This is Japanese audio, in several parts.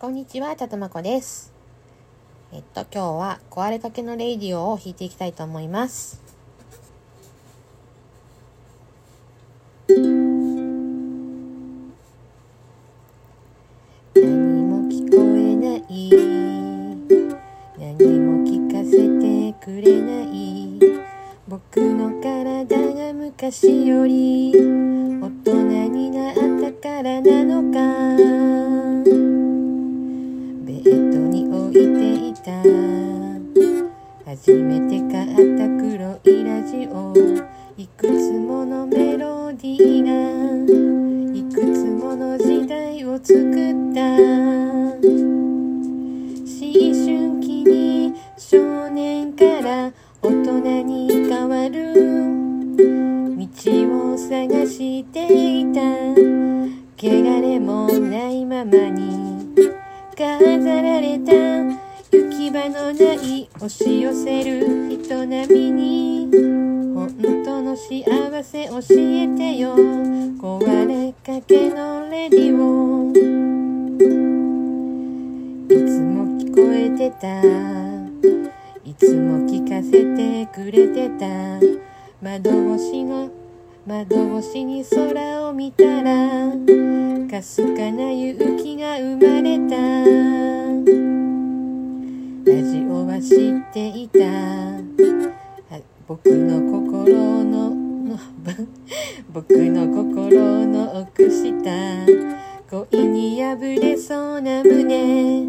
こんにちは、たとまこです。えっと、今日は壊れかけのレイディオを弾いていきたいと思います。何も聞こえない何も聞かせてくれない僕の体が昔より大人になったからなのかた初めて買った黒いラジオいくつものメロディーがいくつもの時代を作った。思春期に少年から大人に変わる。道を探していた。汚れもないままに飾られた。き場のない押し寄せる人並みに本当の幸せ教えてよ。壊れかけのレディオ。いつも聞こえてた。いつも聞かせてくれてた。窓越しの窓越しに空を見たらかすかな勇気が生まれた。ラジオは知っていた。僕の心の 僕の心の奥下。恋に破れそうな胸。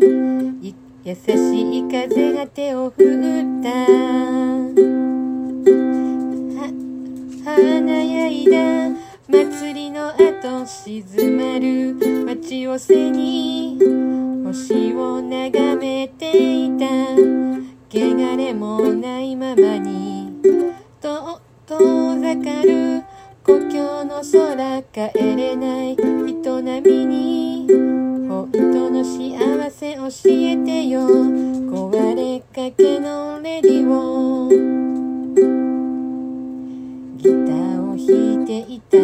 優しい風が手を振った。華やいだ。祭りの後静まる街を背に。星を眺めていた汚れもないままにと遠ざかる故郷の空帰れない人並みに本当の幸せ教えてよ壊れかけのレディオギターを弾いていた。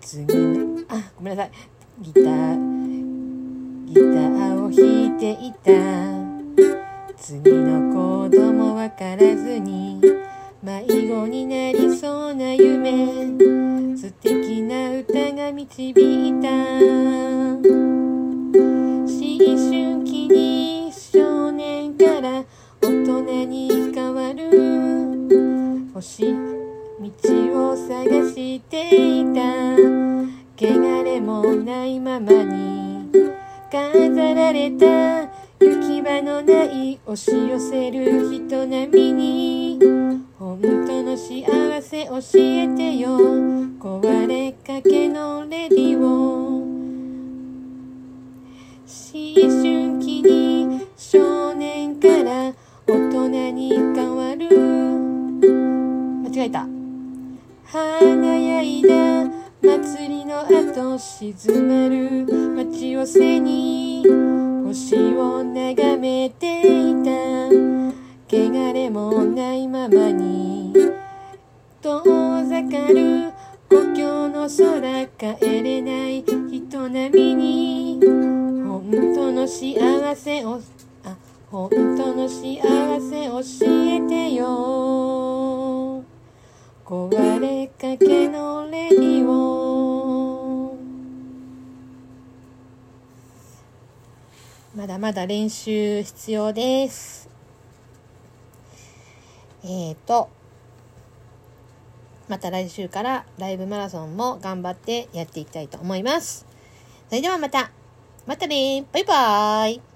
次のあごめんなさい。ギター。ギターを弾いていた。次のコードもわからずに迷子になりそうな夢素敵な歌が導いた。思春期に少年から大人に変わる。星道を探していた。汚れもないままに飾られた行き場のない押し寄せる人並みに本当の幸せ教えてよ。壊れかけのレディオ思春期に少年から大人に変わる。間違えた。華やいだ祭りの後静まる街を背に星を眺めていた汚れもないままに遠ざかる故郷の空帰れない人並みに本当の幸せをあ本当の幸せ教えてよ。壊れかけのレデまだまだ練習必要です。えーとまた来週からライブマラソンも頑張ってやっていきたいと思います。それではまたまたねバイバーイ。